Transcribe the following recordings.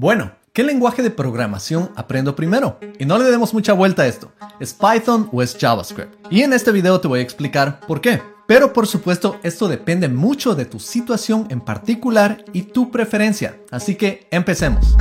Bueno, ¿qué lenguaje de programación aprendo primero? Y no le demos mucha vuelta a esto. ¿Es Python o es JavaScript? Y en este video te voy a explicar por qué. Pero por supuesto, esto depende mucho de tu situación en particular y tu preferencia. Así que empecemos.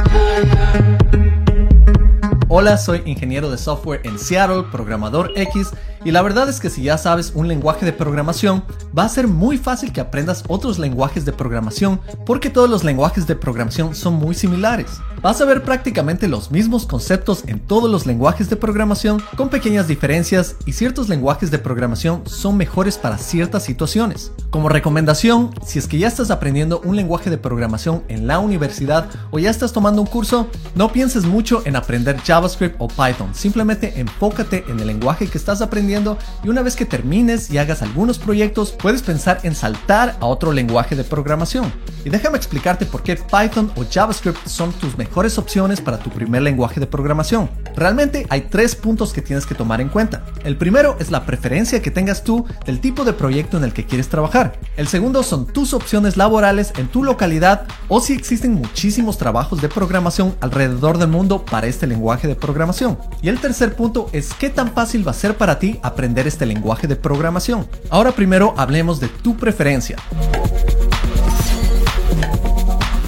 Hola, soy ingeniero de software en Seattle, programador X, y la verdad es que si ya sabes un lenguaje de programación, va a ser muy fácil que aprendas otros lenguajes de programación porque todos los lenguajes de programación son muy similares. Vas a ver prácticamente los mismos conceptos en todos los lenguajes de programación con pequeñas diferencias y ciertos lenguajes de programación son mejores para ciertas situaciones. Como recomendación, si es que ya estás aprendiendo un lenguaje de programación en la universidad o ya estás tomando un curso, no pienses mucho en aprender Java JavaScript o Python. Simplemente enfócate en el lenguaje que estás aprendiendo y una vez que termines y hagas algunos proyectos, puedes pensar en saltar a otro lenguaje de programación. Y déjame explicarte por qué Python o JavaScript son tus mejores opciones para tu primer lenguaje de programación. Realmente hay tres puntos que tienes que tomar en cuenta. El primero es la preferencia que tengas tú del tipo de proyecto en el que quieres trabajar. El segundo son tus opciones laborales en tu localidad o si existen muchísimos trabajos de programación alrededor del mundo para este lenguaje programación. Y el tercer punto es qué tan fácil va a ser para ti aprender este lenguaje de programación. Ahora primero hablemos de tu preferencia.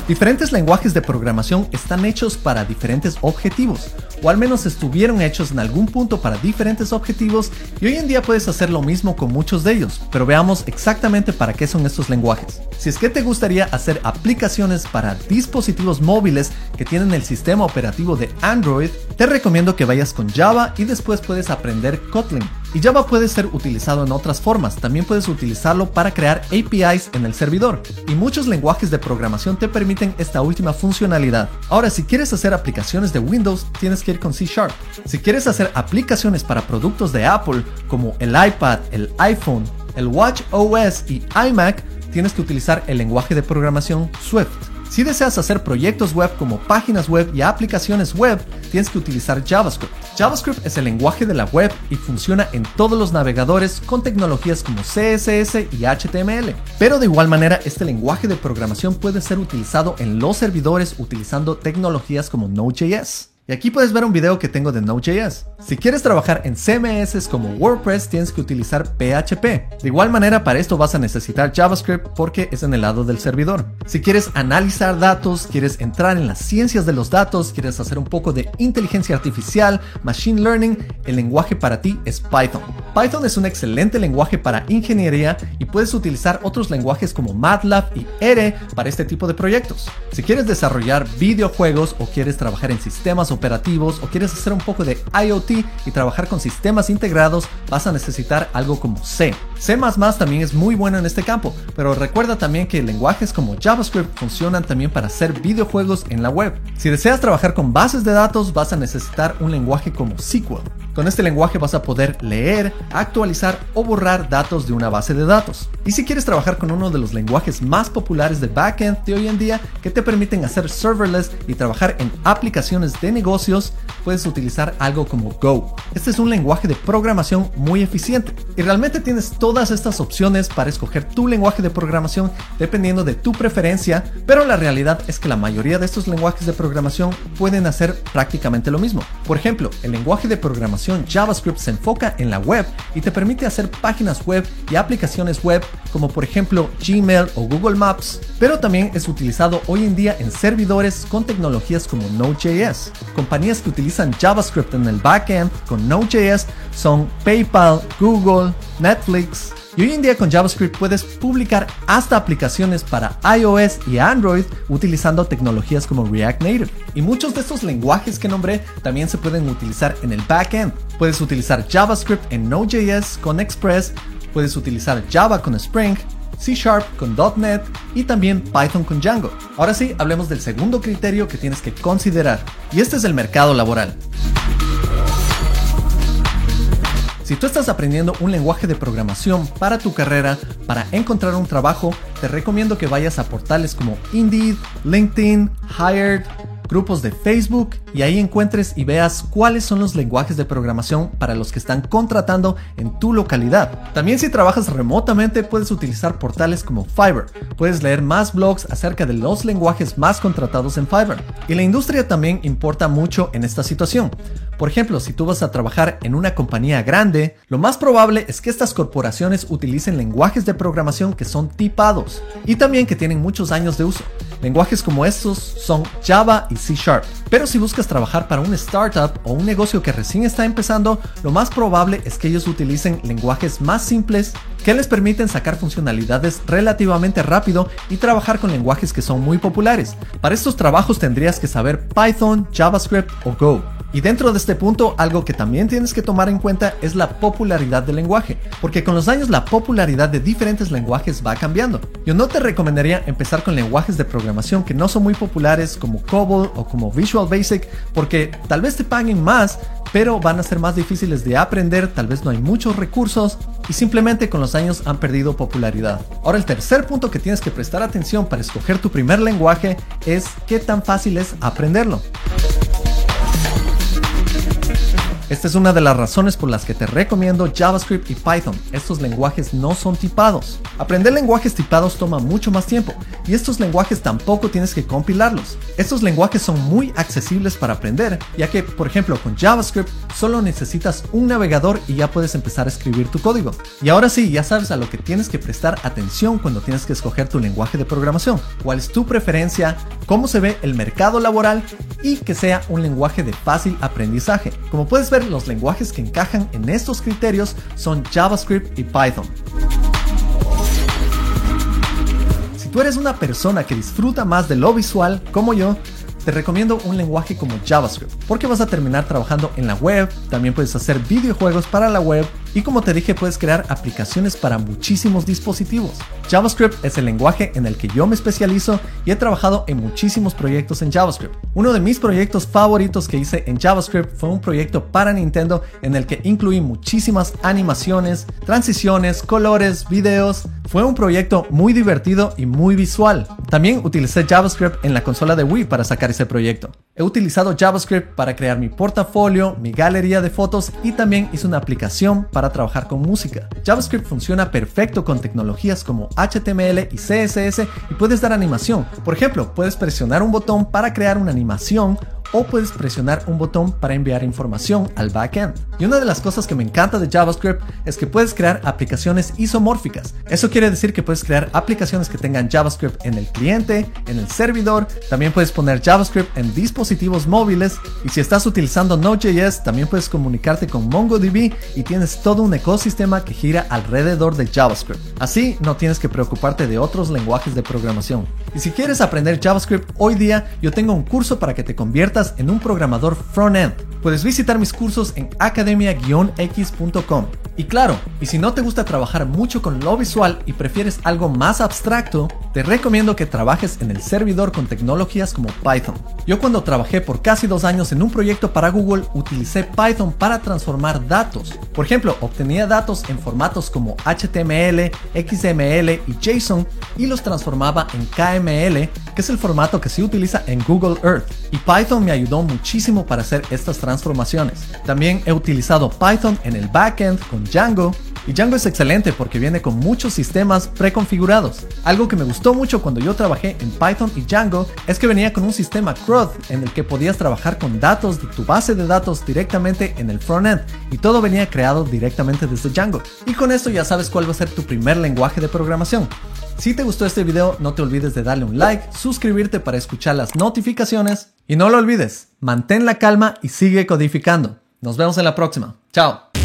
Diferentes lenguajes de programación están hechos para diferentes objetivos o al menos estuvieron hechos en algún punto para diferentes objetivos y hoy en día puedes hacer lo mismo con muchos de ellos, pero veamos exactamente para qué son estos lenguajes. Si es que te gustaría hacer aplicaciones para dispositivos móviles que tienen el sistema operativo de Android, te recomiendo que vayas con Java y después puedes aprender Kotlin. Y Java puede ser utilizado en otras formas, también puedes utilizarlo para crear APIs en el servidor. Y muchos lenguajes de programación te permiten esta última funcionalidad. Ahora, si quieres hacer aplicaciones de Windows, tienes que ir con C Sharp. Si quieres hacer aplicaciones para productos de Apple, como el iPad, el iPhone, el Watch OS y iMac, tienes que utilizar el lenguaje de programación Swift. Si deseas hacer proyectos web como páginas web y aplicaciones web, tienes que utilizar JavaScript. JavaScript es el lenguaje de la web y funciona en todos los navegadores con tecnologías como CSS y HTML. Pero de igual manera, este lenguaje de programación puede ser utilizado en los servidores utilizando tecnologías como Node.js. Y aquí puedes ver un video que tengo de Node.js. Si quieres trabajar en CMS como WordPress, tienes que utilizar PHP. De igual manera, para esto vas a necesitar JavaScript porque es en el lado del servidor. Si quieres analizar datos, quieres entrar en las ciencias de los datos, quieres hacer un poco de inteligencia artificial, machine learning, el lenguaje para ti es Python. Python es un excelente lenguaje para ingeniería y puedes utilizar otros lenguajes como MATLAB y R para este tipo de proyectos. Si quieres desarrollar videojuegos o quieres trabajar en sistemas operativos o quieres hacer un poco de IoT y trabajar con sistemas integrados, vas a necesitar algo como C. C++ también es muy bueno en este campo, pero recuerda también que lenguajes como JavaScript funcionan también para hacer videojuegos en la web. Si deseas trabajar con bases de datos, vas a necesitar un lenguaje como SQL. Con este lenguaje vas a poder leer, actualizar o borrar datos de una base de datos. Y si quieres trabajar con uno de los lenguajes más populares de backend de hoy en día que te permiten hacer serverless y trabajar en aplicaciones de puedes utilizar algo como Go. Este es un lenguaje de programación muy eficiente y realmente tienes todas estas opciones para escoger tu lenguaje de programación dependiendo de tu preferencia, pero la realidad es que la mayoría de estos lenguajes de programación pueden hacer prácticamente lo mismo. Por ejemplo, el lenguaje de programación JavaScript se enfoca en la web y te permite hacer páginas web y aplicaciones web como por ejemplo Gmail o Google Maps, pero también es utilizado hoy en día en servidores con tecnologías como Node.js. Compañías que utilizan JavaScript en el backend con Node.js son PayPal, Google, Netflix, y hoy en día con JavaScript puedes publicar hasta aplicaciones para iOS y Android utilizando tecnologías como React Native. Y muchos de estos lenguajes que nombré también se pueden utilizar en el backend. Puedes utilizar JavaScript en Node.js con Express, puedes utilizar Java con Spring, C Sharp con .NET y también Python con Django. Ahora sí, hablemos del segundo criterio que tienes que considerar, y este es el mercado laboral. Si tú estás aprendiendo un lenguaje de programación para tu carrera, para encontrar un trabajo, te recomiendo que vayas a portales como Indeed, LinkedIn, Hired, grupos de Facebook y ahí encuentres y veas cuáles son los lenguajes de programación para los que están contratando en tu localidad. También si trabajas remotamente puedes utilizar portales como Fiverr. Puedes leer más blogs acerca de los lenguajes más contratados en Fiverr. Y la industria también importa mucho en esta situación. Por ejemplo, si tú vas a trabajar en una compañía grande, lo más probable es que estas corporaciones utilicen lenguajes de programación que son tipados y también que tienen muchos años de uso. Lenguajes como estos son Java y C Sharp. Pero si buscas trabajar para un startup o un negocio que recién está empezando, lo más probable es que ellos utilicen lenguajes más simples que les permiten sacar funcionalidades relativamente rápido y trabajar con lenguajes que son muy populares. Para estos trabajos tendrías que saber Python, JavaScript o Go. Y dentro de este punto, algo que también tienes que tomar en cuenta es la popularidad del lenguaje, porque con los años la popularidad de diferentes lenguajes va cambiando. Yo no te recomendaría empezar con lenguajes de programación que no son muy populares como COBOL o como Visual Basic, porque tal vez te paguen más, pero van a ser más difíciles de aprender, tal vez no hay muchos recursos y simplemente con los años han perdido popularidad. Ahora el tercer punto que tienes que prestar atención para escoger tu primer lenguaje es qué tan fácil es aprenderlo. Esta es una de las razones por las que te recomiendo JavaScript y Python. Estos lenguajes no son tipados. Aprender lenguajes tipados toma mucho más tiempo y estos lenguajes tampoco tienes que compilarlos. Estos lenguajes son muy accesibles para aprender, ya que, por ejemplo, con JavaScript solo necesitas un navegador y ya puedes empezar a escribir tu código. Y ahora sí, ya sabes a lo que tienes que prestar atención cuando tienes que escoger tu lenguaje de programación, cuál es tu preferencia, cómo se ve el mercado laboral y que sea un lenguaje de fácil aprendizaje. Como puedes ver, los lenguajes que encajan en estos criterios son JavaScript y Python. Si tú eres una persona que disfruta más de lo visual, como yo, te recomiendo un lenguaje como JavaScript, porque vas a terminar trabajando en la web, también puedes hacer videojuegos para la web y como te dije puedes crear aplicaciones para muchísimos dispositivos. JavaScript es el lenguaje en el que yo me especializo y he trabajado en muchísimos proyectos en JavaScript. Uno de mis proyectos favoritos que hice en JavaScript fue un proyecto para Nintendo en el que incluí muchísimas animaciones, transiciones, colores, videos. Fue un proyecto muy divertido y muy visual. También utilicé JavaScript en la consola de Wii para sacar ese proyecto. He utilizado JavaScript para crear mi portafolio, mi galería de fotos y también hice una aplicación para trabajar con música. JavaScript funciona perfecto con tecnologías como HTML y CSS y puedes dar animación. Por ejemplo, puedes presionar un botón para crear una animación o puedes presionar un botón para enviar información al backend. Y una de las cosas que me encanta de JavaScript es que puedes crear aplicaciones isomórficas. Eso quiere decir que puedes crear aplicaciones que tengan JavaScript en el cliente, en el servidor, también puedes poner JavaScript en dispositivos móviles y si estás utilizando Node.js también puedes comunicarte con MongoDB y tienes todo un ecosistema que gira alrededor de JavaScript. Así no tienes que preocuparte de otros lenguajes de programación. Y si quieres aprender JavaScript hoy día, yo tengo un curso para que te en un programador front-end. Puedes visitar mis cursos en academia-x.com. Y claro, y si no te gusta trabajar mucho con lo visual y prefieres algo más abstracto, te recomiendo que trabajes en el servidor con tecnologías como Python. Yo cuando trabajé por casi dos años en un proyecto para Google utilicé Python para transformar datos. Por ejemplo, obtenía datos en formatos como HTML, XML y JSON y los transformaba en KML, que es el formato que se utiliza en Google Earth. Y Python me ayudó muchísimo para hacer estas transformaciones. También he utilizado Python en el backend con Django y Django es excelente porque viene con muchos sistemas preconfigurados. Algo que me gustó mucho cuando yo trabajé en Python y Django es que venía con un sistema CRUD en el que podías trabajar con datos de tu base de datos directamente en el frontend y todo venía creado directamente desde Django. Y con esto ya sabes cuál va a ser tu primer lenguaje de programación. Si te gustó este video, no te olvides de darle un like, suscribirte para escuchar las notificaciones y no lo olvides, mantén la calma y sigue codificando. Nos vemos en la próxima. Chao.